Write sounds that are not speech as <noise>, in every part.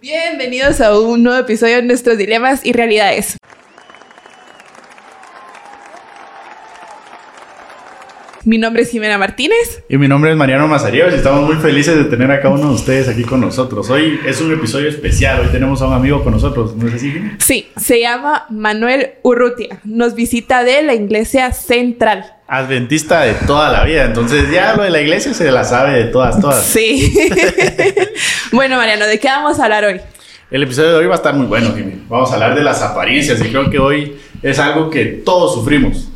Bienvenidos a un nuevo episodio de Nuestros Dilemas y Realidades. Mi nombre es Jimena Martínez. Y mi nombre es Mariano Mazaríos y estamos muy felices de tener a cada uno de ustedes aquí con nosotros. Hoy es un episodio especial, hoy tenemos a un amigo con nosotros, ¿no es así? Sí, se llama Manuel Urrutia. Nos visita de la Iglesia Central. Adventista de toda la vida, entonces ya lo de la iglesia se la sabe de todas, todas. Sí. <laughs> bueno, Mariano, ¿de qué vamos a hablar hoy? El episodio de hoy va a estar muy bueno, Jimmy. Vamos a hablar de las apariencias y creo que hoy es algo que todos sufrimos.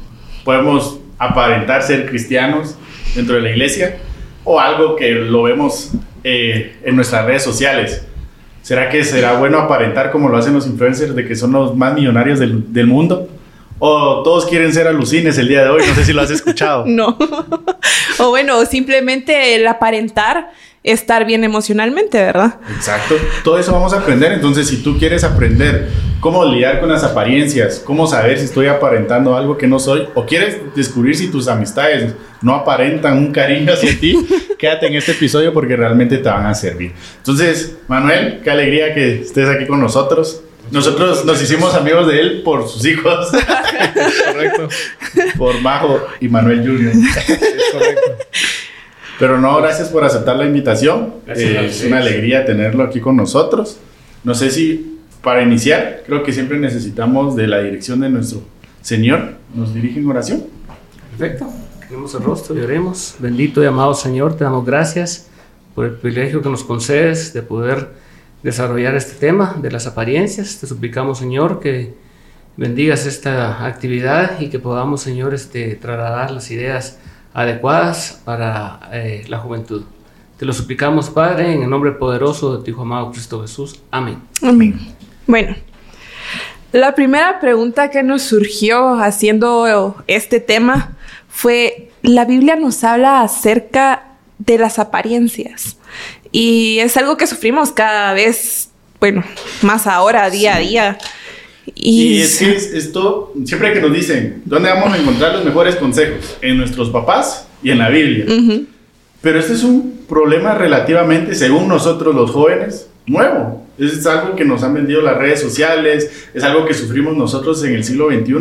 Podemos aparentar ser cristianos dentro de la iglesia o algo que lo vemos eh, en nuestras redes sociales. ¿Será que será bueno aparentar como lo hacen los influencers de que son los más millonarios del, del mundo? ¿O todos quieren ser alucines el día de hoy? No sé si lo has escuchado. <laughs> no. o bueno, simplemente el aparentar estar bien emocionalmente, ¿verdad? Exacto. Todo eso vamos a aprender. Entonces, si tú quieres aprender cómo lidiar con las apariencias, cómo saber si estoy aparentando algo que no soy, o quieres descubrir si tus amistades no aparentan un cariño hacia ti, <laughs> quédate en este episodio porque realmente te van a servir. Entonces, Manuel, qué alegría que estés aquí con nosotros. Nosotros nos hicimos amigos de él por sus hijos. <laughs> <laughs> correcto. Por Majo y Manuel Junior. Es correcto. Pero no, gracias por aceptar la invitación. Eh, es una alegría tenerlo aquí con nosotros. No sé si para iniciar, creo que siempre necesitamos de la dirección de nuestro Señor. ¿Nos dirige en oración? Perfecto. Tenemos el rostro y oremos. Bendito y amado Señor, te damos gracias por el privilegio que nos concedes de poder desarrollar este tema de las apariencias. Te suplicamos, Señor, que bendigas esta actividad y que podamos, Señor, este, trasladar las ideas adecuadas para eh, la juventud. Te lo suplicamos, Padre, en el nombre poderoso de tu Hijo amado Cristo Jesús. Amén. Amén. Bueno, la primera pregunta que nos surgió haciendo este tema fue, la Biblia nos habla acerca de las apariencias y es algo que sufrimos cada vez, bueno, más ahora, día a día. Y, es que esto, siempre que nos dicen, ¿dónde vamos a encontrar los mejores consejos? En nuestros papás y en la Biblia. Pero este es un problema relativamente, según nosotros los jóvenes, nuevo. Es algo que nos han vendido las redes sociales, es algo que sufrimos nosotros en el siglo XXI.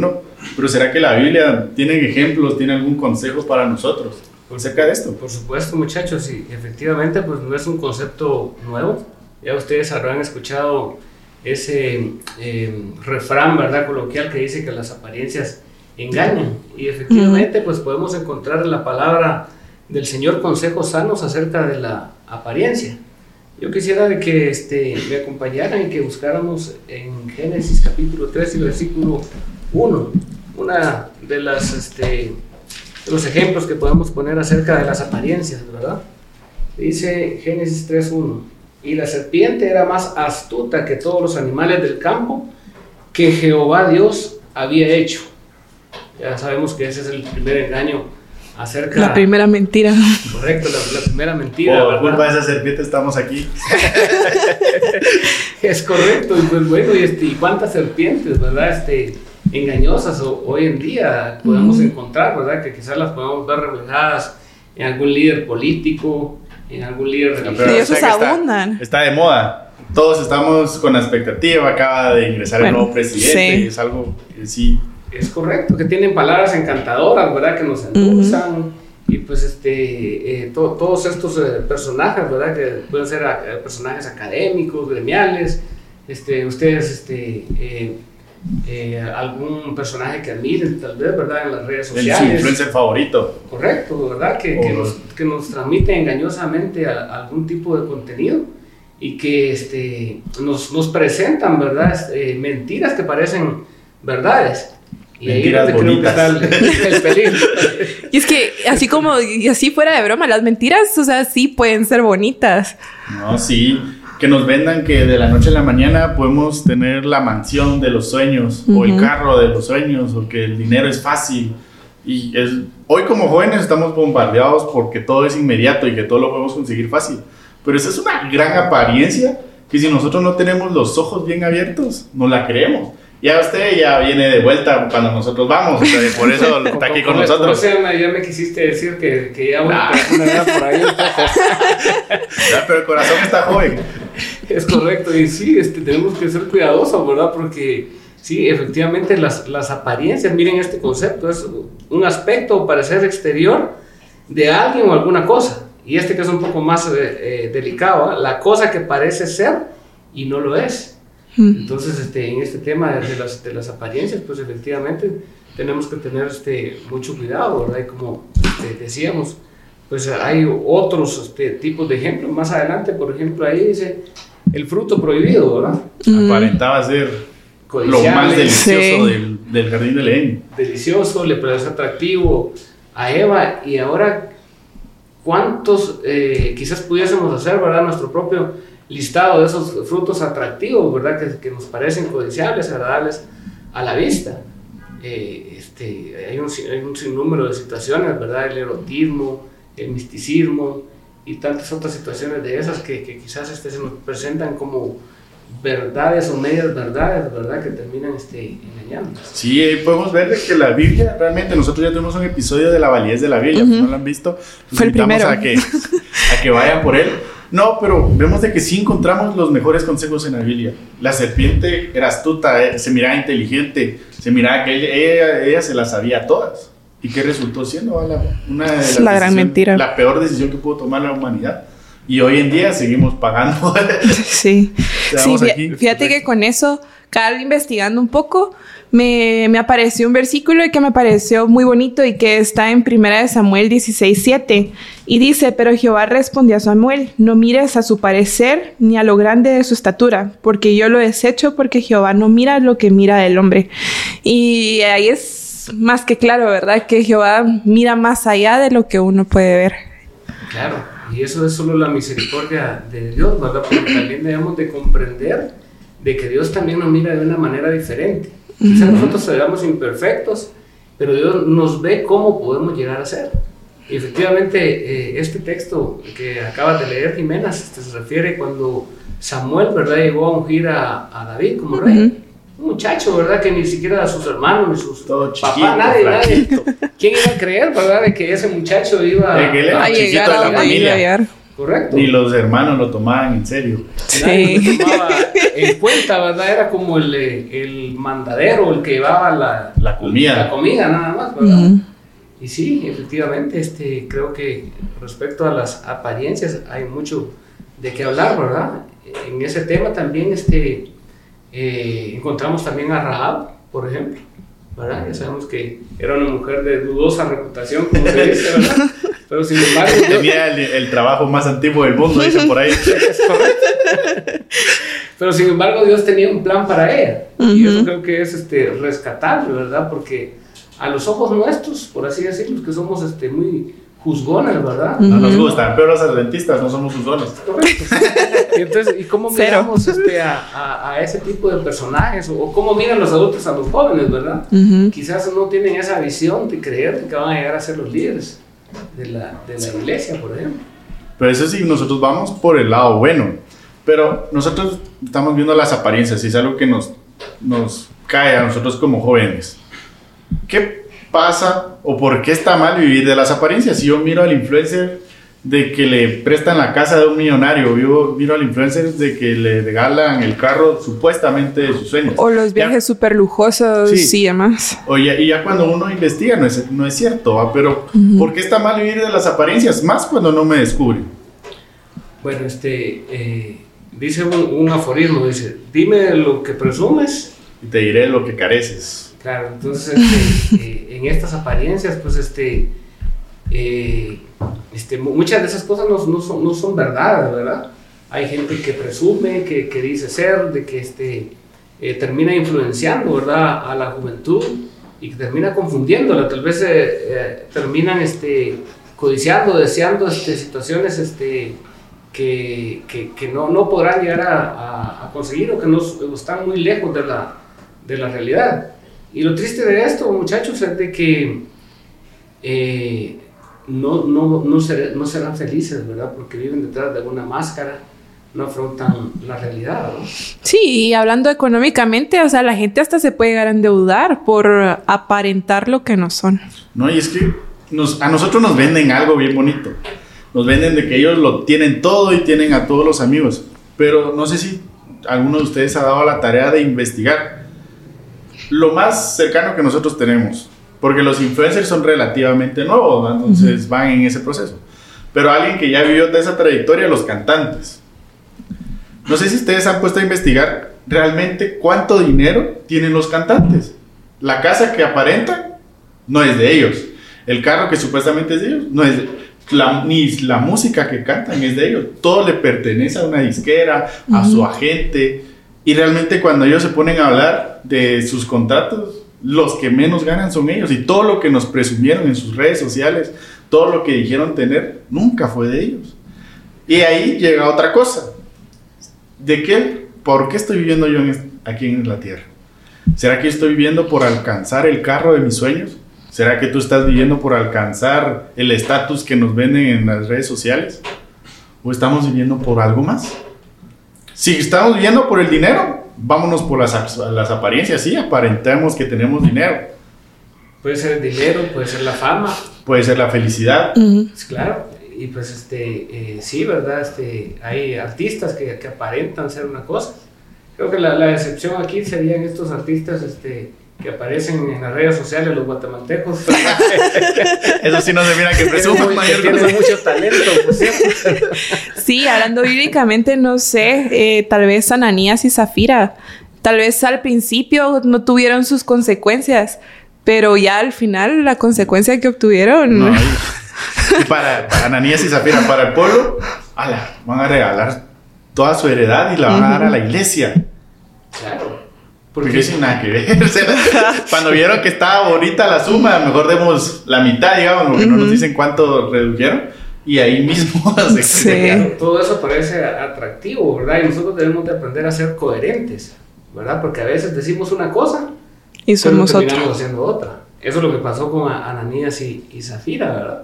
Pero ¿será que la Biblia tiene ejemplos, tiene algún consejo para nosotros acerca de esto? Por supuesto, muchachos, y efectivamente, pues no es un concepto nuevo. Ya ustedes habrán escuchado ese eh, refrán, ¿verdad? Coloquial que dice que las apariencias engañan. Y efectivamente, pues podemos encontrar en la palabra del Señor consejos sanos acerca de la apariencia. Yo quisiera que este, me acompañaran y que buscáramos en Génesis capítulo 3 y versículo 1, una de las este, de los ejemplos que podemos poner acerca de las apariencias, ¿verdad? Dice Génesis 3.1, y la serpiente era más astuta que todos los animales del campo que Jehová Dios había hecho. Ya sabemos que ese es el primer engaño acerca... La primera mentira. Correcto, la, primera mentira. Por culpa de esa serpiente estamos aquí. <laughs> es correcto, y pues bueno, y, este, y cuántas serpientes, ¿verdad? Este, engañosas hoy en día podemos encontrar, ¿verdad? Que quizás las podemos ver reflejadas en algún líder político, en algún líder religioso. Sí, abundan. Está, de moda. Todos estamos con la expectativa, acaba de ingresar el nuevo presidente, es algo que sí. Es correcto, que tienen palabras encantadoras, ¿verdad? Que nos endulzan. Y pues este, eh, todos estos eh, personajes, ¿verdad? Que pueden ser eh, personajes académicos, gremiales. Este, ustedes este, eh, algún personaje que admiren, tal vez, ¿verdad? En las redes sociales. El influencer favorito. Correcto, ¿verdad? Que, que, nos, que nos, transmite engañosamente algún tipo de contenido y que este, nos, nos presentan, ¿verdad? Este, mentiras que parecen verdades. Y mentiras ahí bonitas. el, peligro. <laughs> y es que así como, y así fuera de broma, las mentiras, o sea, sí pueden ser bonitas. No, sí que nos vendan que de la noche a la mañana podemos tener la mansión de los sueños o el carro de los sueños o que el dinero es fácil. Y es, hoy como jóvenes estamos bombardeados porque todo es inmediato y que todo lo podemos conseguir fácil. Pero esa es una gran apariencia que si nosotros no tenemos los ojos bien abiertos, no la creemos ya usted ya viene de vuelta cuando nosotros vamos, por eso <laughs> está aquí con nosotros. O sea, ya me quisiste decir que, que ya una, por ahí. <laughs> pero el corazón está joven. <laughs> es correcto, y sí, este, tenemos que ser cuidadosos, ¿verdad? Porque sí, efectivamente las, las apariencias, miren este concepto, es un aspecto o parecer exterior de alguien o alguna cosa. Y este que es un poco más eh, eh, delicado, ¿eh? la cosa que parece ser y no lo es. Entonces, este, en este tema de las, de las apariencias, pues efectivamente tenemos que tener este, mucho cuidado, ¿verdad? Y como este, decíamos, pues hay otros este, tipos de ejemplos. Más adelante, por ejemplo, ahí dice el fruto prohibido, ¿verdad? Aparentaba ser lo más delicioso del, del, jardín de Edén. Delicioso, le parece atractivo a Eva y ahora cuántos eh, quizás pudiésemos hacer, ¿verdad? Nuestro propio listado de esos frutos atractivos, ¿verdad? Que, que nos parecen codiciables, agradables a la vista. Eh, este, hay, un, hay, un, sinnúmero de situaciones, ¿verdad? El erotismo, el misticismo y tantas otras situaciones de esas que, que quizás este, se nos presentan como verdades o medias verdades, ¿verdad? Que terminan este, engañando. Sí, podemos ver que la Biblia, realmente nosotros ya tuvimos un episodio de la validez de la Biblia, ¿no lo han visto? Fue el primero. A que, a que vayan por él. No, pero vemos de que sí encontramos los mejores consejos en la Biblia. La serpiente era astuta, eh, se miraba inteligente, se miraba que ella, ella se las sabía todas. ¿Y qué resultó siendo? Una de las la gran mentira. La peor decisión que pudo tomar la humanidad. Y hoy en día seguimos pagando. <laughs> sí. sí fíjate que con eso, cada investigando un poco, me, me, apareció un versículo que me pareció muy bonito y que está en Primera de Samuel 16, 7. Y dice, pero Jehová respondió a Samuel, no mires a su parecer ni a lo grande de su estatura, porque yo lo desecho porque Jehová no mira lo que mira el hombre. Y ahí es más que claro, ¿verdad? Que Jehová mira más allá de lo que uno puede ver. Claro, y eso es solo la misericordia de Dios, ¿verdad? Porque también debemos de comprender de que Dios también nos mira de una manera diferente. Quizás nosotros seamos imperfectos, pero Dios nos ve cómo podemos llegar a ser. Y efectivamente, eh, este texto que acabas de leer, Jimena, este, se refiere cuando Samuel, ¿verdad?, llegó a ungir a, a David como rey. Un muchacho, ¿verdad?, que ni siquiera a sus hermanos, ni sus Todo papás, nadie, nadie. ¿Quién iba a creer, ¿verdad?, de que ese muchacho iba a, a, llegar de la familia. Correcto. Ni los hermanos lo tomaban en serio. Sí. Lo tomaba en cuenta, ¿verdad? Era como el, el mandadero, el que llevaba la, la comida. La comida, nada más, ¿verdad? Y sí, efectivamente, este, creo que respecto a las apariencias hay mucho de qué hablar, ¿verdad? En ese tema también este, eh, encontramos también a Rahab, por ejemplo, ¿verdad? Ya sabemos que era una mujer de dudosa reputación, como se dice, ¿verdad? <laughs> Pero sin embargo. Tenía el, trabajo más antiguo del mundo, dicen por ahí. <laughs> Pero sin embargo, Dios tenía un plan para ella. Y eso creo que es este, rescatable, ¿verdad? Porque a los ojos nuestros, por así decirlo, que somos este, muy juzgones, ¿verdad? No nos gustan, pero los adventistas no somos juzgones. Correcto. <laughs> y, entonces, ¿y cómo miramos este, a, a, ese tipo de personajes? O, cómo miran los adultos a los jóvenes, ¿verdad? Quizás no tienen esa visión de creer que van a llegar a ser los líderes de la, de la iglesia, por ejemplo. Pero eso sí, nosotros vamos por el lado bueno. Pero nosotros estamos viendo las apariencias y es algo que nos, nos cae a nosotros como jóvenes. ¿Qué pasa o por qué está mal vivir de las apariencias? Si yo miro al influencer de que le prestan la casa de un millonario, yo miro al influencer de que le regalan el carro supuestamente de sus sueños. O los viajes súper lujosos sí. y demás. Oye, y ya cuando uno investiga no es, no es cierto, ¿va? pero ¿por qué está mal vivir de las apariencias? Más cuando no me descubre. Bueno, este, eh, dice un, un, aforismo, dice, dime lo que presumes. Y te diré lo que careces. Claro, entonces este, eh, <laughs> en estas apariencias, pues este eh, este, muchas de esas cosas no, son, no ¿verdad? Hay gente que presume, que, que dice ser, de que este, eh, termina influenciando, ¿verdad?, a la juventud y que termina confundiéndola. Tal vez eh, terminan este, codiciando, deseando este, situaciones este, que, que, no, no, podrán llegar a, a, conseguir o que no, están muy lejos de la, de la realidad. Y lo triste de esto, muchachos, es de que eh, no, no, no, no serán felices, ¿verdad? Porque viven detrás de una máscara, no afrontan la realidad, ¿no? Sí, y hablando económicamente, o sea, la gente hasta se puede llegar a endeudar por aparentar lo que no son. No, y es que nos, a nosotros nos venden algo bien bonito. Nos venden de que ellos lo tienen todo y tienen a todos los amigos. pero no sé si alguno de ustedes ha dado la tarea de investigar lo más cercano que nosotros tenemos, porque los influencers son relativamente nuevos, entonces van en ese proceso. Pero alguien que ya vivió de esa trayectoria, los cantantes. No sé si ustedes han puesto a investigar realmente cuánto dinero tienen los cantantes. La casa que aparentan no es de ellos. El carro que supuestamente es de ellos no es de la, ni la música que cantan es de ellos. Todo le pertenece a una disquera, a su agente. Y realmente cuando ellos se ponen a hablar de sus contratos, los que menos ganan son ellos. Y todo lo que nos presumieron en sus redes sociales, todo lo que dijeron tener, nunca fue de ellos. Y ahí llega otra cosa. ¿De qué? ¿Por qué estoy viviendo yo aquí en la tierra? ¿Será que estoy viviendo por alcanzar el carro de mis sueños? ¿Será que tú estás viviendo por alcanzar el estatus que nos venden en las redes sociales? ¿O estamos viviendo por algo más? Si estamos viviendo por el dinero, vámonos por las, las apariencias, sí, aparentemos que tenemos dinero. Puede ser el dinero, puede ser la fama. Puede ser la felicidad. Pues claro, y pues este, eh, sí, ¿verdad? Este, hay artistas que, que, aparentan ser una cosa. Creo que la, la excepción aquí serían estos artistas este, que aparecen en las redes sociales los guatemaltecos. <laughs> Eso sí no se mira que presumen mayor tienen mucho talento, pues, Sí, hablando bíblicamente, no sé, eh, tal vez Ananías y Zafira, tal vez al principio no tuvieron sus consecuencias, pero ya al final la consecuencia que obtuvieron... No, <laughs> y para, para, Ananías y Zafira, para el pueblo, ala, van a regalar toda su heredad y la van a dar a la iglesia. Claro. Porque sin nada que ver. <laughs> <laughs> cuando vieron que estaba bonita la suma, mejor demos la mitad, digamos, porque no nos dicen cuánto redujeron. Y ahí mismo <laughs> se sí. Todo eso parece atractivo, ¿verdad? Y nosotros debemos de aprender a ser coherentes, ¿verdad? Porque a veces decimos una cosa y somos pero terminamos haciendo otra. Eso es lo que pasó con Ananías y, y Zafira, ¿verdad?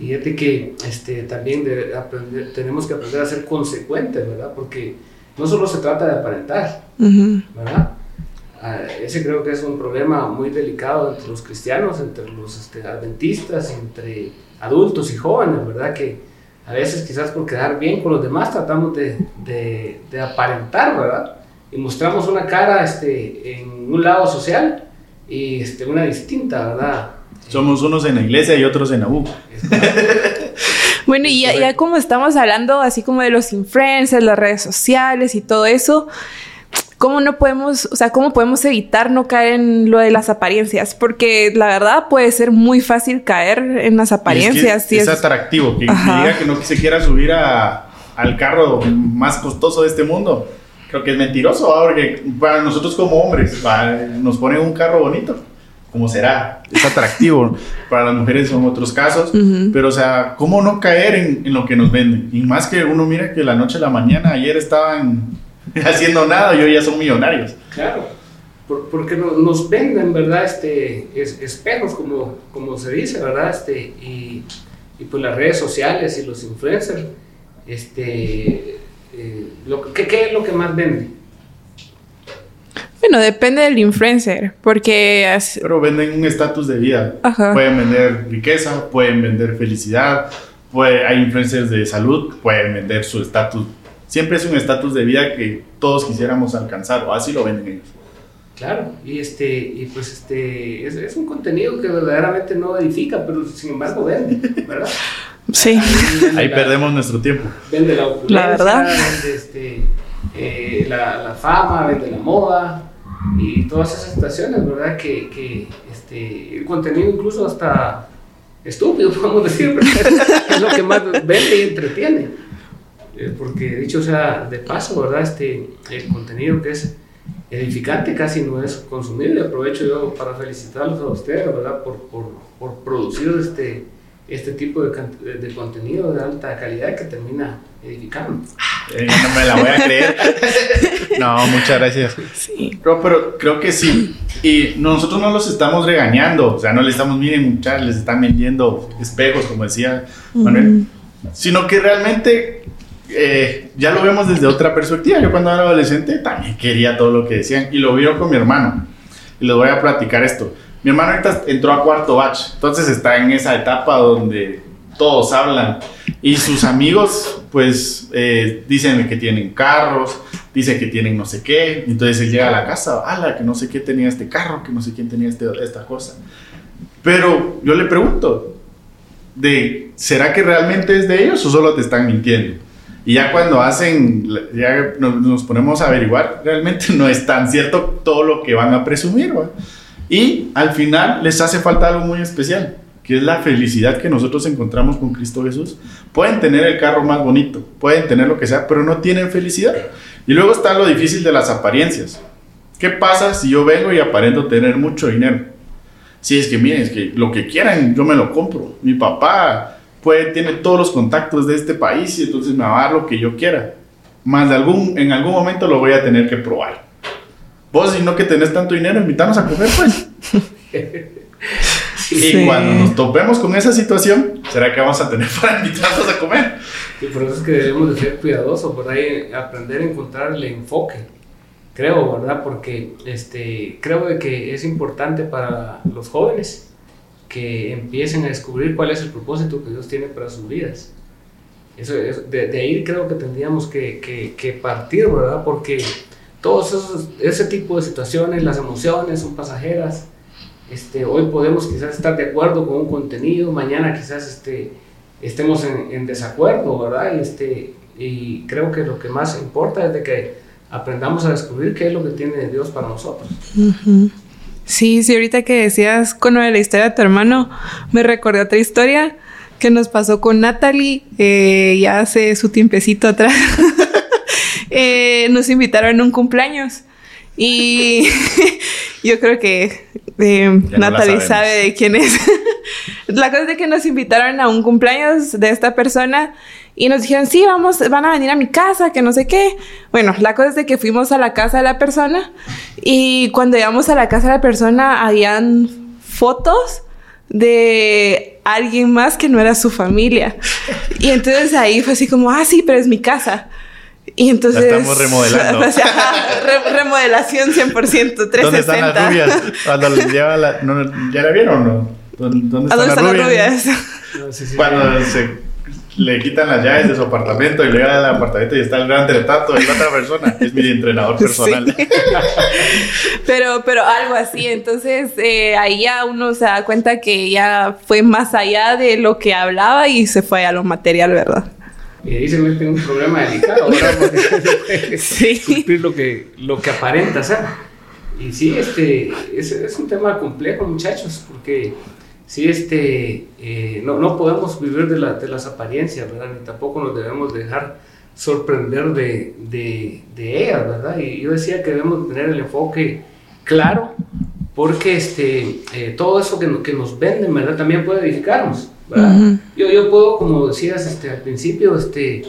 Y es de que este, también de aprender, tenemos que aprender a ser consecuentes, ¿verdad? Porque no solo se trata de aparentar, ¿verdad? Ah, ese creo que es un problema muy delicado entre los cristianos, entre los este, adventistas, entre adultos y jóvenes, ¿verdad? Que a veces quizás por quedar bien con los demás tratamos de, de, de aparentar, ¿verdad? Y mostramos una cara este, en un lado social y este, una distinta, ¿verdad? Somos unos en la iglesia y otros en la U. <laughs> bueno, y ya, ya como estamos hablando así como de los influencers, las redes sociales y todo eso, ¿cómo no podemos, o sea, cómo podemos evitar no caer en lo de las apariencias? Porque la verdad puede ser muy fácil caer en las apariencias. Es, es, atractivo, que, diga que no se quiera subir a, al carro más costoso de este mundo. Creo que es mentiroso, porque para nosotros como hombres nos ponen un carro bonito. como será? Es atractivo. <laughs> para las mujeres son otros casos. Pero, o sea, ¿cómo no caer en, en, lo que nos venden? Y más que uno mira que la noche a la mañana, ayer estaban <laughs> haciendo nada y hoy ya son millonarios. Claro, porque nos venden, ¿verdad? Este, espejos, como, como se dice, ¿verdad? Este, y, y pues las redes sociales y los influencers, este, eh, lo, ¿qué, ¿qué es lo que más vende? Bueno, depende del influencer, porque... Pero venden un estatus de vida. Ajá. Pueden vender riqueza, pueden vender felicidad, puede, hay influencers de salud, pueden vender su estatus siempre es un estatus de vida que todos quisiéramos alcanzar, o así lo ven ellos. Claro, y este, y pues este, es, es, un contenido que verdaderamente no edifica, pero sin embargo vende, ¿verdad? <laughs> Sí. Ahí, perdemos nuestro tiempo. Vende la opulencia, la verdad. vende este, eh, la, la, fama, vende la moda y todas esas situaciones, ¿verdad? Que, que este, el contenido incluso hasta estúpido, <laughs> podemos decir, <laughs> es lo que más vende y entretiene. Eh, porque dicho sea de paso, ¿verdad? Este, el contenido que es edificante casi no es consumible. Aprovecho yo para felicitarlos a ustedes, ¿verdad? Por, por, por producir este, este tipo de, de, contenido de alta calidad que termina edificando. Eh, no me la voy a creer. no, muchas gracias. Sí. Pero, pero, creo que sí. Y nosotros no los estamos regañando. O sea, no le estamos, miren, muchachos, les están vendiendo espejos, como decía Manuel. Sino que realmente eh, ya lo vemos desde otra perspectiva. Yo cuando era adolescente también quería todo lo que decían y lo vio con mi hermano. Y les voy a platicar esto. Mi hermano ahorita entró a cuarto batch, entonces está en esa etapa donde todos hablan Y sus <laughs> amigos, pues, eh, dicen que tienen carros, dicen que tienen no sé qué. Entonces él llega a la casa, ala, que no sé qué tenía este carro, que no sé quién tenía este, esta cosa. Pero yo le pregunto, de, ¿será que realmente es de ellos o solo te están mintiendo? Y ya cuando hacen, ya nos, ponemos a averiguar, realmente no es tan cierto todo lo que van a presumir. Y al final les hace falta algo muy especial, que es la felicidad que nosotros encontramos con Cristo Jesús. Pueden tener el carro más bonito, pueden tener lo que sea, pero no tienen felicidad. Y luego está lo difícil de las apariencias. ¿Qué pasa si yo vengo y aparento tener mucho dinero? Si es que miren, es que lo que quieran yo me lo compro. Mi papá puede, tiene todos los contactos de este país y entonces me va a dar lo que yo quiera. Más de algún, en algún momento lo voy a tener que probar. Vos, si no que tenés tanto dinero, invítanos a comer, pues. <laughs> Y cuando nos topemos con esa situación, ¿será que vamos a tener <laughs> para invitarnos a comer? Y por eso es que debemos de ser cuidadosos, por ahí aprender a encontrar el enfoque. Creo, ¿verdad? Porque este, creo de que es importante para los jóvenes que empiecen a descubrir cuál es el propósito que Dios tiene para sus vidas. Eso, de, de, ahí creo que tendríamos que, que, partir, ¿verdad? Porque todos esos, ese tipo de situaciones, las emociones son pasajeras. Este, hoy podemos quizás estar de acuerdo con un contenido, mañana quizás este, estemos en, desacuerdo, ¿verdad? Y, este, y creo que lo que más importa es de que aprendamos a descubrir qué es lo que tiene Dios para nosotros. Sí, sí, ahorita que decías con la historia de tu hermano, me recordé otra historia que nos pasó con Natalie eh, ya hace su tiempecito atrás. <laughs> eh, nos invitaron a un cumpleaños y <laughs> yo creo que eh, Natalie sabe de quién es. <laughs> la cosa es de que nos invitaron a un cumpleaños de esta persona y nos dijeron, sí, vamos, van a venir a mi casa, que no sé qué. Bueno, la cosa es de que fuimos a la casa de la persona y cuando llegamos a la casa de la persona habían fotos de alguien más que no era su familia. Y entonces ahí fue así como, ah, sí, pero es mi casa. Y entonces... La estamos remodelando. <laughs> O sea, re remodelación 100%, 360. ¿Dónde están las rubias? Cuando <laughs> lleva la, no, ¿Ya la vieron o no? ¿Dónde están, ¿A dónde están las rubias? No, sí, sí, Cuando se le quitan las llaves de su apartamento y le llega al apartamento y está el gran retrato de la otra persona. Es mi entrenador personal. Sí. <laughs> pero, pero algo así. Entonces, eh, ahí ya uno se da cuenta que ya fue más allá de lo que hablaba y se fue a lo material, ¿verdad? Y ahí se mete un problema delicado, ¿verdad? <laughs> Porque sí. cumplir lo que, lo que aparenta ser. Y sí, este, es, es un tema complejo, muchachos, porque sí, este, eh, no, no, podemos vivir de, la, de, las apariencias, ¿verdad? Ni tampoco nos debemos dejar sorprender de, de, de, ellas, ¿verdad? Y yo decía que debemos tener el enfoque claro, porque este, eh, todo eso que, que, nos venden, ¿verdad? También puede edificarnos, ¿verdad? Uh -huh. yo, yo puedo, como decías este, al principio, este,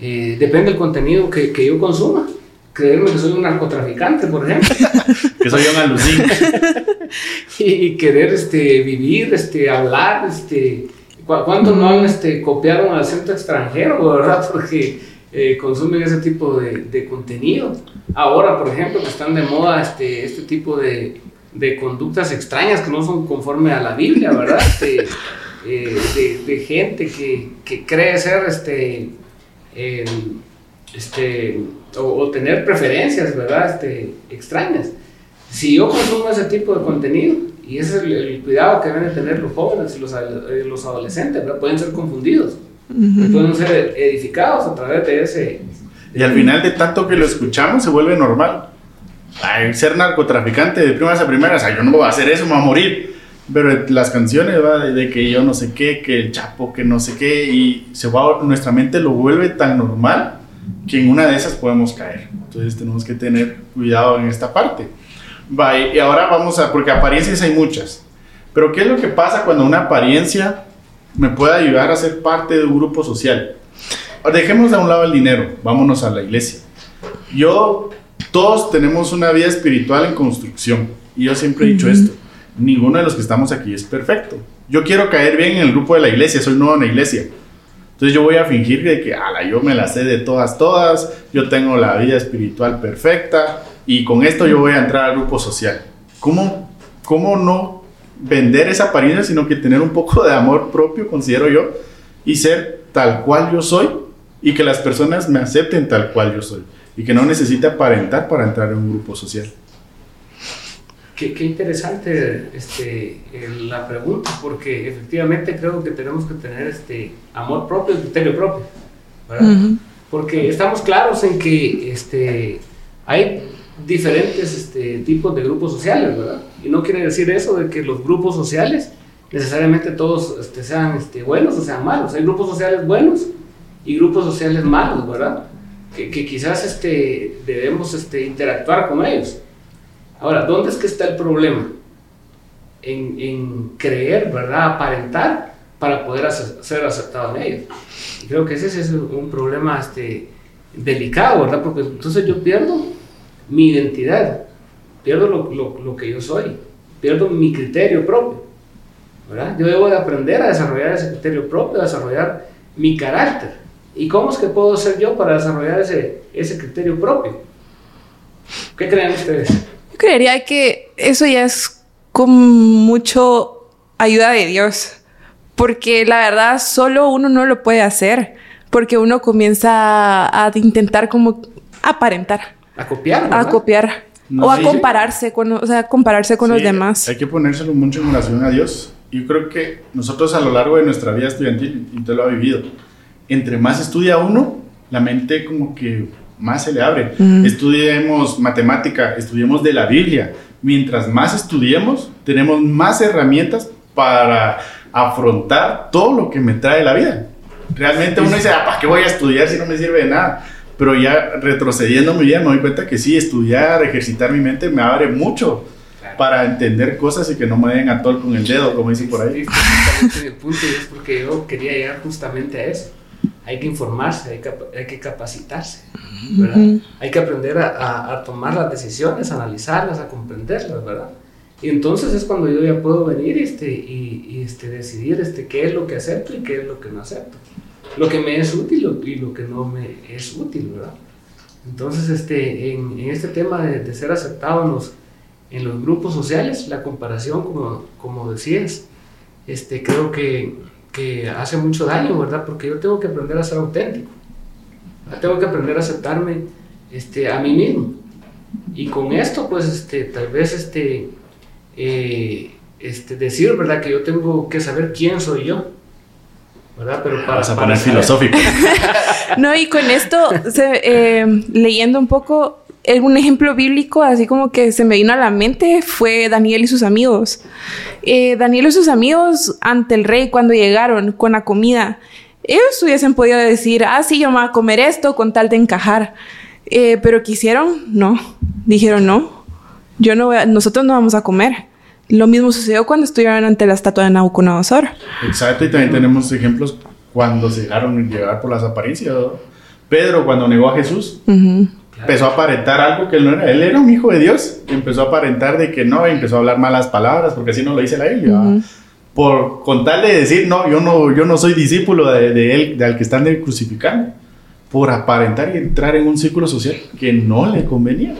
eh, depende del contenido que, que yo consuma creerme que soy un narcotraficante, por ejemplo. <laughs> que soy un alucín. <laughs> y, y, querer este, vivir, este, hablar, este, ¿cuántos no han este, copiado un acento extranjero, verdad? <laughs> Porque eh, consumen ese tipo de, de, contenido. Ahora, por ejemplo, que están de moda este, este tipo de, de conductas extrañas que no son conforme a la Biblia, ¿verdad? Este, eh, de, de, gente que, que cree ser este, eh, este o, o, tener preferencias, ¿verdad? Este, extrañas. Si yo consumo ese tipo de contenido, y ese es el, el cuidado que deben tener los jóvenes y los, eh, los adolescentes, ¿verdad? Pueden ser confundidos, uh -huh. pueden ser edificados a través de ese... Y al final de tanto que lo escuchamos se vuelve normal. Ay, ser narcotraficante de primas a primeras, ay, yo no voy a hacer eso, me voy a morir. Pero las canciones ¿va? de que yo no sé qué, que el chapo, que no sé qué, y se va, nuestra mente lo vuelve tan normal que en una de esas podemos caer. Entonces tenemos que tener cuidado en esta parte. Bye. Y ahora vamos a, porque apariencias hay muchas. Pero ¿qué es lo que pasa cuando una apariencia me puede ayudar a ser parte de un grupo social? Dejemos de un lado el dinero, vámonos a la iglesia. Yo, todos tenemos una vida espiritual en construcción. Y yo siempre he dicho uh -huh. esto, ninguno de los que estamos aquí es perfecto. Yo quiero caer bien en el grupo de la iglesia, soy nuevo en la iglesia entonces yo voy a fingir de que, ala, yo me la sé de todas, todas, yo tengo la vida espiritual perfecta y con esto yo voy a entrar al grupo social. ¿Cómo, cómo no vender esa apariencia, sino que tener un poco de amor propio, considero yo, y ser tal cual yo soy y que las personas me acepten tal cual yo soy y que no necesite aparentar para entrar en un grupo social. Qué, qué interesante este, la pregunta, porque efectivamente creo que tenemos que tener este amor propio, criterio propio, ¿verdad? Porque estamos claros en que este, hay diferentes este, tipos de grupos sociales, ¿verdad? Y no quiere decir eso de que los grupos sociales necesariamente todos este, sean este, buenos o sean malos. Hay grupos sociales buenos y grupos sociales malos, ¿verdad? Que, que quizás este, debemos este, interactuar con ellos. Ahora, ¿dónde es que está el problema? En, creer, ¿verdad? Aparentar para poder ser aceptado en ellos. Creo que ese es un problema este, delicado, ¿verdad? Porque entonces yo pierdo mi identidad, pierdo lo que yo soy, pierdo mi criterio propio. ¿verdad? Yo debo de aprender a desarrollar ese criterio propio, a desarrollar mi carácter. ¿Y cómo es que puedo ser yo para desarrollar ese, ese criterio propio? ¿Qué creen ustedes? Yo creería que eso ya es con mucho ayuda de Dios, porque la verdad solo uno no lo puede hacer, porque uno comienza a, intentar como aparentar. A copiar. A copiar. o a compararse con, o sea, compararse con los demás. Hay que ponérselo mucho en relación a Dios. Yo creo que nosotros a lo largo de nuestra vida estudiantil, y usted lo ha vivido, entre más estudia uno, la mente como que más se le abre. Estudiemos matemática, estudiemos de la Biblia. Mientras más estudiemos, tenemos más herramientas para afrontar todo lo que me trae la vida. Realmente uno dice, ah, ¿para qué voy a estudiar si no me sirve de nada? Pero ya retrocediendo mi vida me doy cuenta que sí, estudiar, ejercitar mi mente me abre mucho para entender cosas y que no me den a tol con el dedo, como dicen por ahí. Sí, el punto es porque yo quería llegar justamente a eso. Hay que informarse, hay que, hay que capacitarse, ¿verdad? Hay que aprender a, a, tomar las decisiones, a analizarlas, a comprenderlas, ¿verdad? Y entonces es cuando yo ya puedo venir este, y, y este, decidir este, qué es lo que acepto y qué es lo que no acepto. Lo que me es útil y lo que no me es útil, ¿verdad? Entonces, este, en, en este tema de, de ser aceptado en los, en los grupos sociales, la comparación, como, como decías, este, creo que, que hace mucho daño, ¿verdad? Porque yo tengo que aprender a ser auténtico. Tengo que aprender a aceptarme este, a mí mismo. Y con esto, pues, este, tal vez, este, eh, este, decir, ¿verdad? Que yo tengo que saber quién soy yo. ¿verdad? Pero para, Vas a poner filosófico. <laughs> no, y con esto, se, eh, leyendo un poco, un ejemplo bíblico, así como que se me vino a la mente, fue Daniel y sus amigos. Eh, Daniel y sus amigos ante el rey cuando llegaron con la comida, ellos hubiesen podido decir, ah, sí, yo me voy a comer esto con tal de encajar. Eh, pero quisieron, no. Dijeron, no, yo no voy a, nosotros no vamos a comer. Lo mismo sucedió cuando estuvieron ante la estatua de Nabucodonosor. Exacto, y también tenemos ejemplos cuando se dejaron llevar por las apariencias. Pedro, cuando negó a Jesús, empezó a aparentar algo que él no era. Él era un hijo de Dios. Empezó a aparentar de que no, y empezó a hablar malas palabras, porque así no lo dice la Biblia. Por con tal de decir, no, yo no, yo no soy discípulo de, él, de al que están crucificando. Por aparentar y entrar en un círculo social que no le convenía.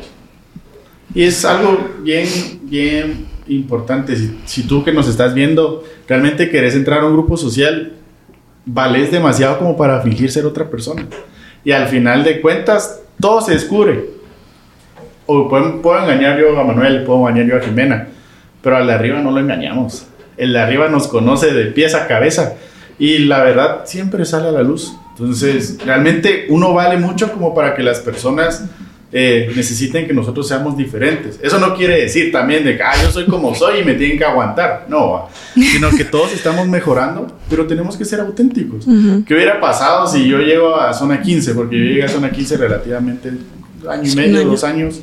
Y es algo bien, bien importante. Si, si tú que nos estás viendo realmente querés entrar a un grupo social, vales demasiado como para fingir ser otra persona. Y al final de cuentas, todo se descubre. O puedo, engañar yo a Manuel, puedo engañar yo a Jimena, pero al de arriba no lo engañamos. El de arriba nos conoce de pies a cabeza y la verdad siempre sale a la luz. Entonces, realmente uno vale mucho como para que las personas eh, necesiten que nosotros seamos diferentes. Eso no quiere decir también de que ah, yo soy como soy y me tienen que aguantar. No, sino que todos estamos mejorando, pero tenemos que ser auténticos. ¿Qué hubiera pasado si yo llego a zona 15? Porque yo llegué a zona 15 relativamente año y medio, dos años,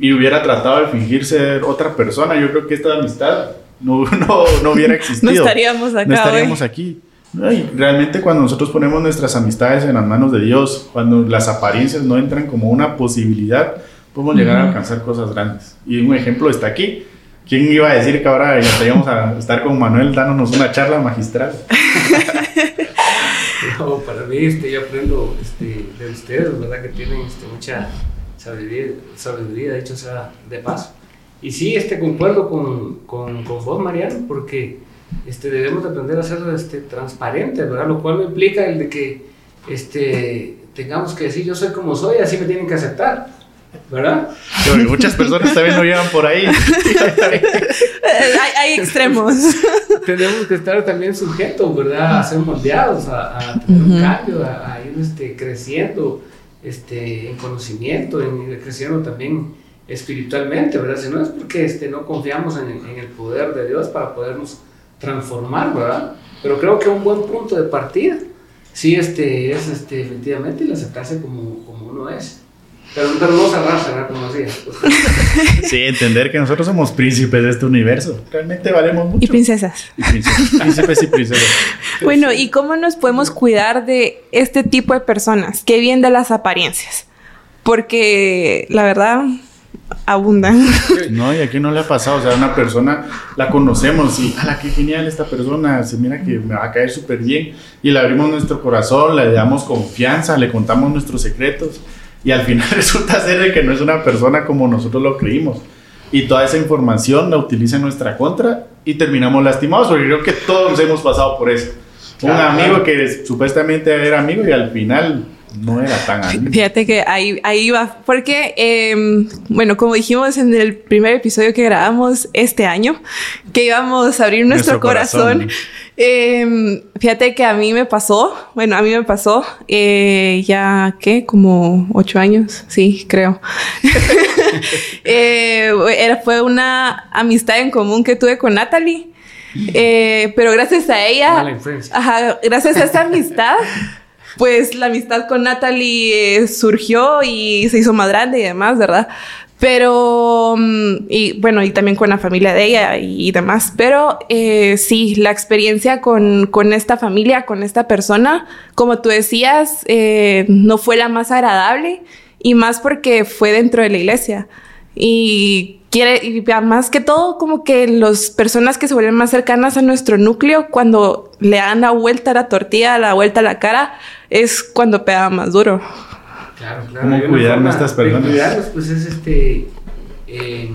y hubiera tratado de fingir ser otra persona. Yo creo que esta amistad no, <laughs> no, no hubiera existido. no estaríamos acá. No estaríamos aquí realmente cuando nosotros ponemos nuestras amistades en las manos de Dios, cuando las apariencias no entran como una posibilidad, podemos llegar a alcanzar cosas grandes. Y un ejemplo está aquí. ¿Quién iba a decir que ahora estaríamos a estar con Manuel dándonos una charla magistral? <laughs> no, para mí este, yo aprendo este, de ustedes, ¿verdad? Que tienen este, mucha sabiduría, sabiduría, de hecho sea de paso. Y sí, este, concuerdo con, con, con vos, Mariano, porque este, debemos aprender a ser este, transparentes, ¿verdad? Lo cual implica el de que este, tengamos que decir yo soy como soy, así me tienen que aceptar, ¿verdad? muchas personas también lo llevan por ahí. <laughs> hay, extremos. <laughs> Tenemos que estar también sujetos, ¿verdad? A ser moldeados, a, tener un cambio, a, ir este, creciendo este, en conocimiento, en ir creciendo también espiritualmente, ¿verdad? Si no es porque este, no confiamos en, en el poder de Dios para podernos transformar, ¿verdad? Pero creo que un buen punto de partida, sí, este, es este, efectivamente el aceptarse como, como uno es. Pero, pero no cerrarse, ¿verdad? Como decía. <laughs> Sí, entender que nosotros somos príncipes de este universo. Realmente valemos mucho. Y princesas. Y princesas. Príncipes y princesas. <laughs> Bueno, ¿y cómo nos podemos cuidar de este tipo de personas que vienen de las apariencias? Porque la verdad, abundan. <laughs> No, y aquí no le ha pasado, o sea, una persona la conocemos y, ala, qué genial esta persona, se mira que me va a caer súper bien y le abrimos nuestro corazón, le damos confianza, le contamos nuestros secretos y al final <laughs> resulta ser de que no es una persona como nosotros lo creímos. Y toda esa información la utiliza en nuestra contra y terminamos lastimados, porque creo que todos hemos pasado por eso. Un amigo que supuestamente era amigo y al final no era tan <laughs> Fíjate que ahí, ahí va, porque, em, bueno, como dijimos en el primer episodio que grabamos este año, que íbamos a abrir nuestro, corazón. Em, fíjate que a mí me pasó, bueno, a mí me pasó eh, ya, ¿qué? Como ocho años, sí, creo. <laughs> Eh, era, fue una amistad en común que tuve con Natalie. Eh, pero gracias a ella, ajá, gracias a esa amistad, pues la amistad con Natalie eh, surgió y se hizo más grande y demás, ¿verdad? Pero, mm, y bueno, y también con la familia de ella y, demás. Pero eh, sí, la experiencia con, con, esta familia, con esta persona, como tú decías, eh, no fue la más agradable y más porque fue dentro de la iglesia. Y quiere, y más que todo, como que las personas que se vuelven más cercanas a nuestro núcleo, cuando le dan la vuelta a la tortilla, la vuelta a la cara, es cuando pega más duro. Claro, claro. ¿Cómo cuidar nuestras personas? Cuidarlos, pues es este, eh,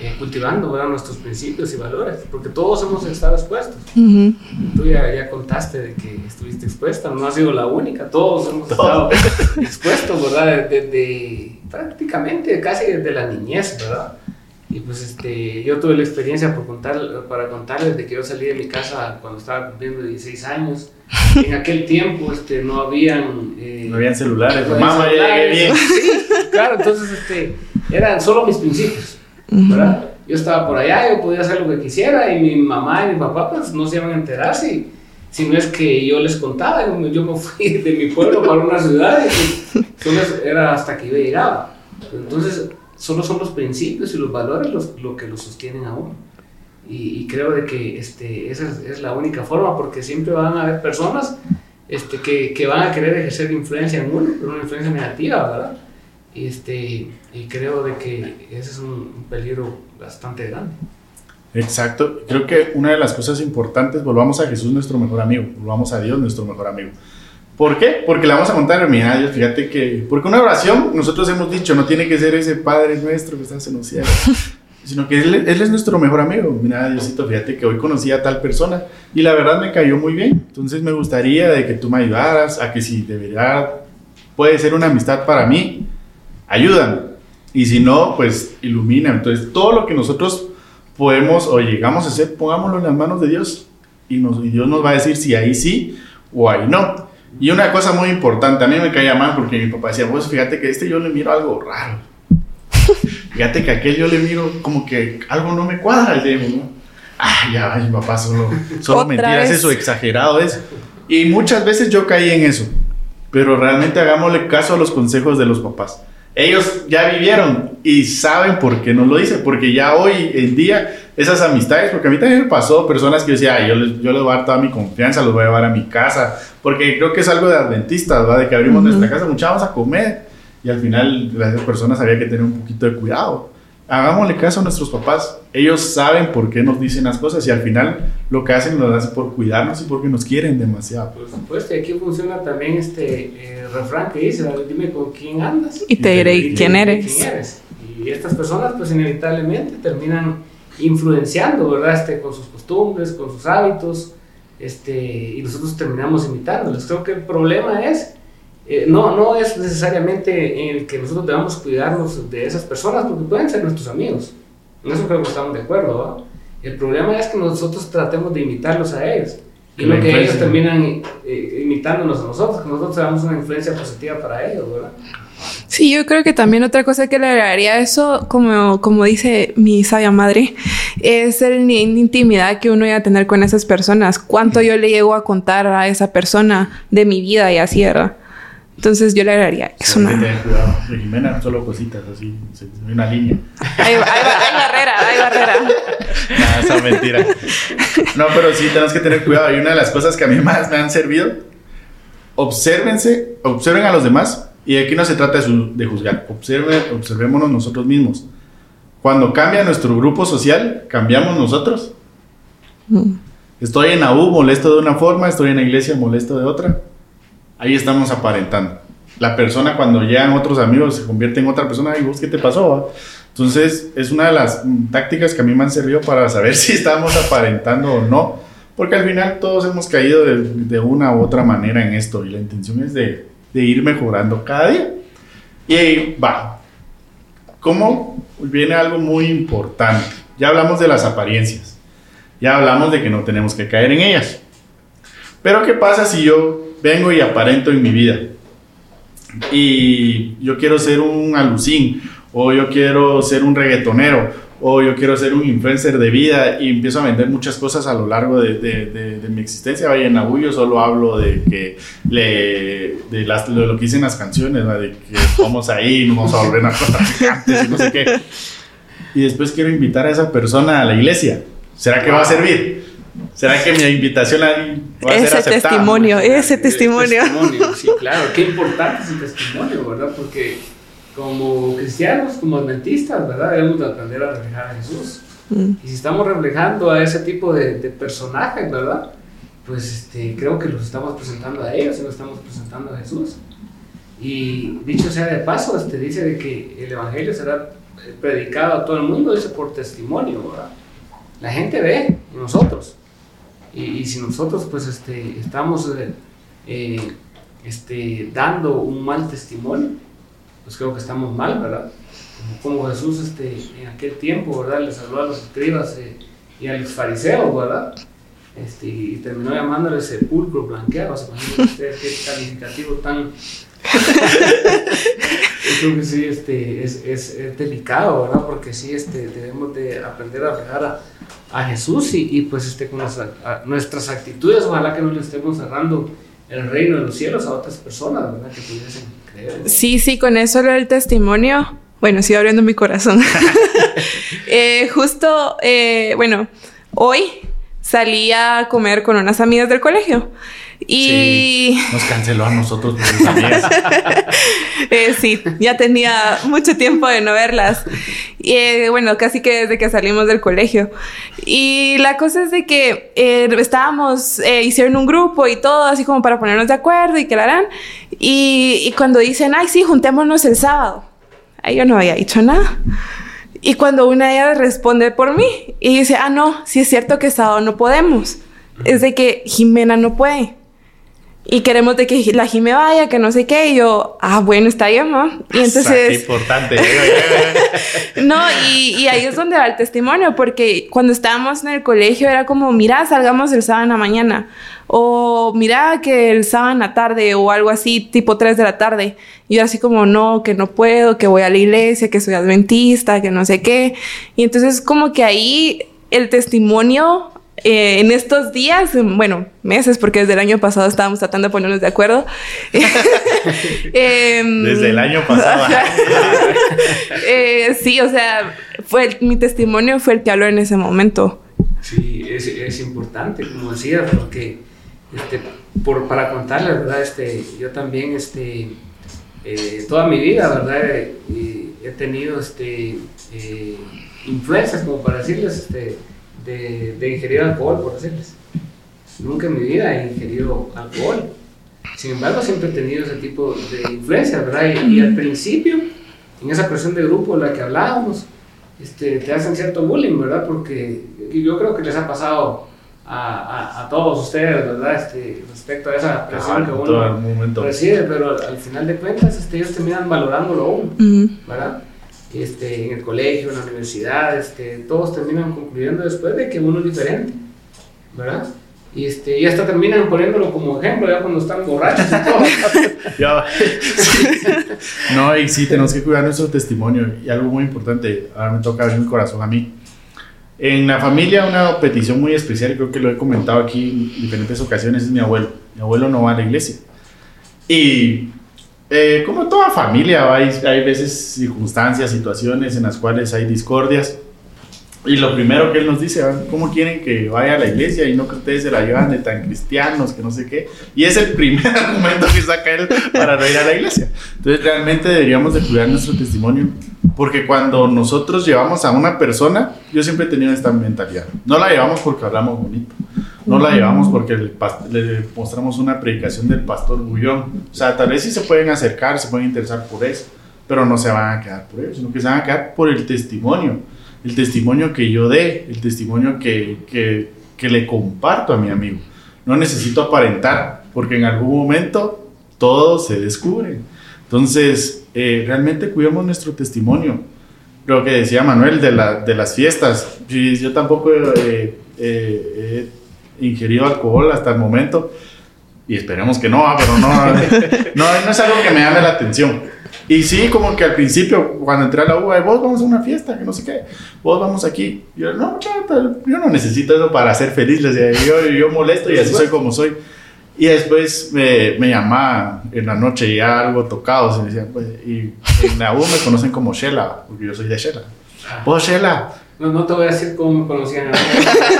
eh, cultivando nuestros principios y valores, porque todos hemos estado expuestos. Tú ya, ya, contaste de que estuviste expuesta, no has sido la única, todos hemos estado expuestos, ¿verdad? Desde, prácticamente casi desde la niñez, ¿verdad? Y pues este, yo tuve la experiencia por contar, para contarles de que yo salí de mi casa cuando estaba cumpliendo 16 años. En aquel tiempo este, no habían... Eh, no habían celulares. No Mamá, bien. Sí, claro, entonces este, eran solo mis principios, ¿verdad? Yo estaba por allá, yo podía hacer lo que quisiera y mi mamá y mi papá pues no se iban a enterar si, si no es que yo les contaba. Yo me fui de mi pueblo para una ciudad y pues, era hasta que yo llegaba. Entonces solo son los principios y los valores los, lo que lo sostienen a uno. Y, creo de que este, esa es, la única forma, porque siempre van a haber personas este, que, que, van a querer ejercer influencia en uno, pero una influencia negativa, ¿verdad? Y, este, y creo de que ese es un, peligro bastante grande. Exacto. Creo que una de las cosas importantes, volvamos a Jesús nuestro mejor amigo, volvamos a Dios nuestro mejor amigo. ¿Por qué? Porque le vamos a contar, mira, Dios, fíjate que, porque una oración, nosotros hemos dicho, no tiene que ser ese Padre nuestro que estás en los cielos, <laughs> sino que él, es nuestro mejor amigo. Mira, Diosito, fíjate que hoy conocí a tal persona y la verdad me cayó muy bien. Entonces me gustaría de que tú me ayudaras a que si de verdad puede ser una amistad para mí, ayúdame. Y si no, pues ilumina. Entonces todo lo que nosotros podemos o llegamos a hacer, pongámoslo en las manos de Dios y, nos, y Dios nos va a decir si ahí sí o ahí no. Y una cosa muy importante, a mí me caía mal porque mi papá decía, pues fíjate que este yo le miro algo raro. <laughs> fíjate que aquel yo le miro como que algo no me cuadra el demo, ¿no? Ay, ya, mi papá, solo, solo mentiras, eso, exagerado es. Y muchas veces yo caí en eso. Pero realmente hagámosle caso a los consejos de los papás ellos ya vivieron y saben por qué no lo dicen, porque ya hoy en día esas amistades, porque a mí también me pasó personas que decía, yo les, yo les voy a dar toda mi confianza, los voy a llevar a mi casa, porque creo que es algo de adventistas, ¿va? De que abrimos nuestra casa, muchachos, vamos a comer, y al final esas personas había que tener un poquito de cuidado hagámosle caso a nuestros papás. Ellos saben por qué nos dicen las cosas y al final lo que hacen lo hacen por cuidarnos y porque nos quieren demasiado. Por supuesto, y aquí funciona también este eh, refrán que dice, dime con quién andas. Y te diré quién, eres. Y estas personas pues inevitablemente terminan influenciando, ¿verdad? Este, con sus costumbres, con sus hábitos, este, y nosotros terminamos imitándolos. Creo que el problema es, eh, no, no es necesariamente en el que nosotros debamos cuidarnos de esas personas, porque pueden ser nuestros amigos. En eso creo que estamos de acuerdo, ¿verdad? El problema es que nosotros tratemos de imitarlos a ellos. Y lo que ellos terminan eh, imitándonos a nosotros, que nosotros seamos una influencia positiva para ellos, ¿verdad? Sí, yo creo que también otra cosa que le agregaría a eso, como, como dice mi sabia madre, es el nivel de intimidad que uno iba a tener con esas personas. Cuánto yo le llego a contar a esa persona de mi vida y así, ¿verdad? Entonces yo le agregaría eso. No. cuidado. Jimena, solo cositas así, una línea. Hay, barrera, hay barrera. Nada, esa mentira. No, pero sí tenemos que tener cuidado. Y una de las cosas que a mí más me han servido, obsérvense, observen a los demás y aquí no se trata de, juzgar, Observe, observémonos nosotros mismos. Cuando cambia nuestro grupo social, cambiamos nosotros. Mm. Estoy en la U molesto de una forma, estoy en la iglesia molesto de otra. Ahí estamos aparentando. La persona cuando llegan otros amigos se convierte en otra persona. ¿Y vos qué te pasó? Entonces es una de las tácticas que a mí me han servido para saber <laughs> si estamos aparentando o no. Porque al final todos hemos caído de, de una u otra manera en esto y la intención es de de ir mejorando cada día. Y ahí va. ¿Cómo viene algo muy importante? Ya hablamos de las apariencias. Ya hablamos de que no tenemos que caer en ellas. Pero ¿qué pasa si yo vengo y aparento en mi vida? Y yo quiero ser un alucín, o yo quiero ser un reggaetonero, o yo quiero ser un influencer de vida y empiezo a vender muchas cosas a lo largo de, de, de, mi existencia. Vaya, en Abu solo hablo de que le, de, las, lo que dicen las canciones, de que vamos ahí, nos vamos a volver narcotraficantes y no sé qué. Y después quiero invitar a esa persona a la iglesia. ¿Será que va a servir? ¿Será que mi invitación va a ese ser aceptada? Testimonio, ese testimonio, ese testimonio. Sí, claro, qué importante es el testimonio, ¿verdad? Porque como cristianos, como adventistas, ¿verdad? Debemos aprender a reflejar a Jesús. Mm. Y si estamos reflejando a ese tipo de, de, personajes, ¿verdad? Pues este, creo que los estamos presentando a ellos y los estamos presentando a Jesús. Y dicho sea de paso, este, dice de que el Evangelio será predicado a todo el mundo, dice por testimonio, ¿verdad? La gente ve en nosotros. Y, y, si nosotros pues este, estamos eh, eh, este, dando un mal testimonio, pues creo que estamos mal, ¿verdad? Como, Jesús este, en aquel tiempo, ¿verdad? Le saludó a los escribas eh, y a los fariseos, ¿verdad? Este, y terminó llamándole sepulcro blanqueado. ¿Se imaginan ustedes qué calificativo tan... <laughs> Yo creo que sí, este, es, es, es, delicado, ¿verdad? Porque sí, este, debemos de aprender a reflejar a, a Jesús y, y, pues este, con nuestras actitudes, ojalá que no le estemos cerrando el reino de los cielos a otras personas, ¿verdad? Que pudiesen Sí, sí, con eso del testimonio, bueno, sigo abriendo mi corazón. <laughs> <laughs> Eh, justo, eh, bueno, hoy salí a comer con unas amigas del colegio. Y nos canceló a nosotros <laughs> eh, sí, ya tenía mucho tiempo de no verlas. Y eh, bueno, casi que desde que salimos del colegio. Y la cosa es de que eh, estábamos, eh, hicieron un grupo y todo, así como para ponernos de acuerdo y que la harán. Y, y cuando dicen, ay, sí, juntémonos el sábado. Ahí yo no había dicho nada. Y cuando una de ellas responde por mí y dice, ah, no, sí es cierto que sábado no podemos. Es de que Jimena no puede y queremos de que la Jime vaya, que no sé qué, y yo, ah, bueno, está bien, ¿no? Y entonces... Importante. <laughs> no, y, y, ahí es donde va el testimonio, porque cuando estábamos en el colegio era como, mira, salgamos el sábado en la mañana, o mira que el sábado en la tarde, o algo así, tipo 3 de la tarde. Y yo así como, no, que no puedo, que voy a la iglesia, que soy adventista, que no sé qué. Y entonces como que ahí el testimonio eh, en estos días, bueno, meses, porque desde el año pasado estábamos tratando de ponernos de acuerdo. <laughs> Em, desde el año pasado. <laughs> eh, sí, o sea, fue mi testimonio fue el que habló en ese momento. Sí, es, es importante, como decía, porque este, por, para contarles, ¿verdad? Este, yo también, este, eh, toda mi vida, ¿verdad? he tenido este, eh, influencias, como para decirles, este, de, de ingerir alcohol, por decirles. Nunca en mi vida he ingerido alcohol. Sin embargo, siempre he tenido ese tipo de influencia, ¿verdad? Y, al principio, en esa presión de grupo de la que hablábamos, este, te hacen cierto bullying, ¿verdad? Porque yo creo que les ha pasado a, a, todos ustedes, ¿verdad? Este, respecto a esa presión que uno recibe, pero al final de cuentas este, ellos terminan valorándolo uno, ¿verdad? Este, en el colegio, en la universidad, este, todos terminan concluyendo después de que uno es diferente, ¿verdad? Y, este, y hasta terminan poniéndolo como ejemplo ya cuando están borrachos y todo. <laughs> ya, No, y sí, tenemos que cuidar nuestro testimonio. Y algo muy importante, ahora me toca abrir mi corazón a mí. En la familia, una petición muy especial, creo que lo he comentado aquí en diferentes ocasiones, es mi abuelo. Mi abuelo no va a la iglesia. Y eh, como toda familia, hay, hay veces circunstancias, situaciones en las cuales hay discordias. Y lo primero que él nos dice, ¿cómo quieren que vaya a la iglesia y no que ustedes se la llevan de tan cristianos, que no sé qué? Y es el primer <laughs> argumento que saca él para no ir a la iglesia. Entonces realmente deberíamos de cuidar nuestro testimonio, porque cuando nosotros llevamos a una persona, yo siempre he tenido esta mentalidad, no la llevamos porque hablamos bonito, no la llevamos porque le, mostramos una predicación del pastor Bullón. O sea, tal vez sí se pueden acercar, se pueden interesar por eso, pero no se van a quedar por eso, sino que se van a quedar por el testimonio el testimonio que yo dé, el testimonio que, que, que le comparto a mi amigo. No necesito aparentar, porque en algún momento todo se descubre. Entonces, eh, realmente cuidamos nuestro testimonio. Lo que decía Manuel de, la, de las fiestas. Yo tampoco he, he ingerido alcohol hasta el momento. Y esperemos que no, pero no, <laughs> no, no es algo que me llame la atención. Y sí, como que al principio, cuando entré a la UBA, vos vamos a una fiesta, que no sé qué, vos vamos aquí. Yo, no, yo no necesito eso para ser feliz, les decía, yo, yo molesto y así soy como soy. Y después me, me llamaba en la noche ya algo tocado, se decía, pues, y en la U me conocen como Shela, porque yo soy de Shela. Ah. Vos, Shela. No, no te voy a decir cómo me conocían.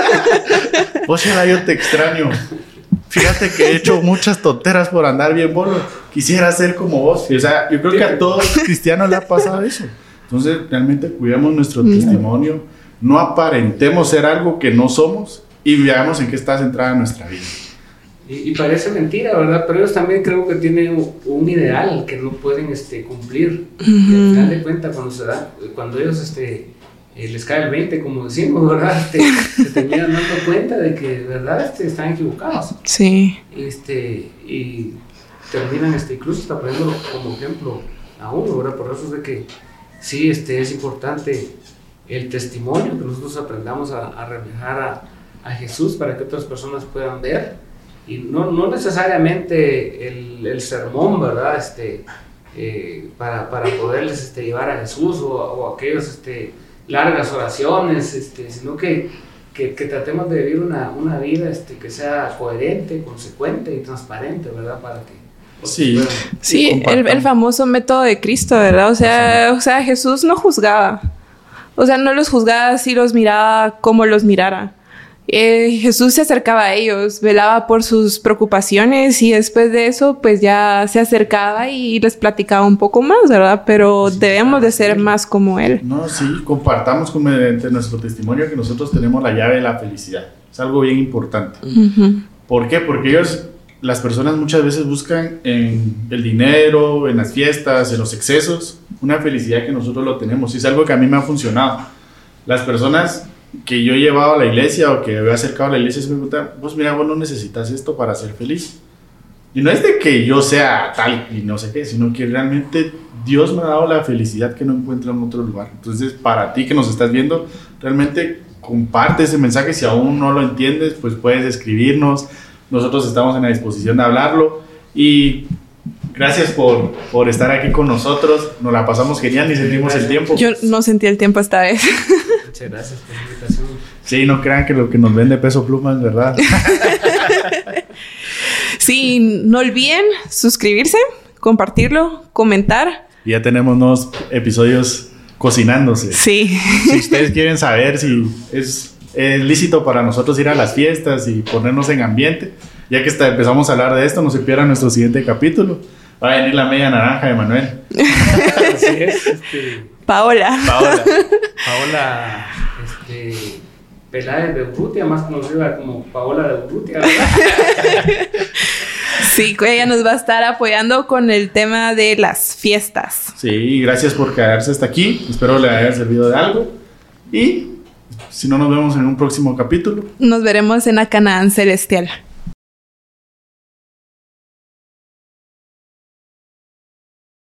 <laughs> Vos, Shela, yo te extraño. Fíjate que he hecho muchas tonteras por andar bien bolo. Quisiera ser como vos. O sea, yo creo que a todos los cristianos le ha pasado eso. Entonces, realmente cuidamos nuestro testimonio. No aparentemos ser algo que no somos y veamos en qué está centrada nuestra vida. Y, parece mentira, ¿verdad? Pero ellos también creo que tienen un ideal que no pueden este, cumplir. al final de cuentas, cuando, se da, cuando ellos este, les cae el 20, como decimos, ¿verdad? Este, se terminan dando cuenta de que, ¿verdad? Este, están equivocados. Sí. Este, y terminan, este, incluso está poniéndolo como ejemplo a uno, ¿verdad? Por eso es de que sí este, es importante el testimonio, que nosotros aprendamos a, a reflejar a, a, Jesús para que otras personas puedan ver. Y no, no necesariamente el, el, sermón, ¿verdad? Este, eh, para, para, poderles este, llevar a Jesús o, o aquellos este, largas oraciones, este, sino que, que, tratemos de vivir una, una vida este, que sea coherente, consecuente y transparente, ¿verdad? Para que Sí, sí el, el, famoso método de Cristo, ¿verdad? O sea, o sea, Jesús no juzgaba. O sea, no los juzgaba si los miraba como los mirara. Eh, Jesús se acercaba a ellos, velaba por sus preocupaciones y después de eso pues ya se acercaba y les platicaba un poco más, ¿verdad? Pero debemos de ser más como Él. No, sí, compartamos con mediante nuestro testimonio que nosotros tenemos la llave de la felicidad. Es algo bien importante. ¿Por qué? Porque ellos, las personas muchas veces buscan en el dinero, en las fiestas, en los excesos, una felicidad que nosotros lo tenemos. Y es algo que a mí me ha funcionado. Las personas que yo he llevado a la iglesia o que he acercado a la iglesia y me preguntan, pues mira, vos no necesitas esto para ser feliz. Y no es de que yo sea tal y no sé qué, sino que realmente Dios me ha dado la felicidad que no encuentro en otro lugar. Entonces, para ti que nos estás viendo, realmente comparte ese mensaje. Si aún no lo entiendes, pues puedes escribirnos. Nosotros estamos en la disposición de hablarlo. Y gracias por, por estar aquí con nosotros. Nos la pasamos genial y sentimos el tiempo. Yo no sentí el tiempo esta vez. <laughs> Muchas gracias por la invitación. Sí, no crean que lo que nos vende peso pluma es verdad. <laughs> sí, no olviden suscribirse, compartirlo, comentar. Ya tenemos nuevos episodios cocinándose. Sí. Si ustedes quieren saber si es, lícito para nosotros ir a las fiestas y ponernos en ambiente, ya que empezamos a hablar de esto, no se pierdan nuestro siguiente capítulo. Va a venir la media naranja de Manuel. <laughs> Así es. Este, Paola. Paola. <laughs> Paola, este, Peláez de Urrutia, más conocida como Paola de Urrutia, <laughs> Sí, ella nos va a estar apoyando con el tema de las fiestas. Sí, gracias por quedarse hasta aquí. Espero le haya servido de algo. Y si no nos vemos en un próximo capítulo. Nos veremos en la Canaán Celestial.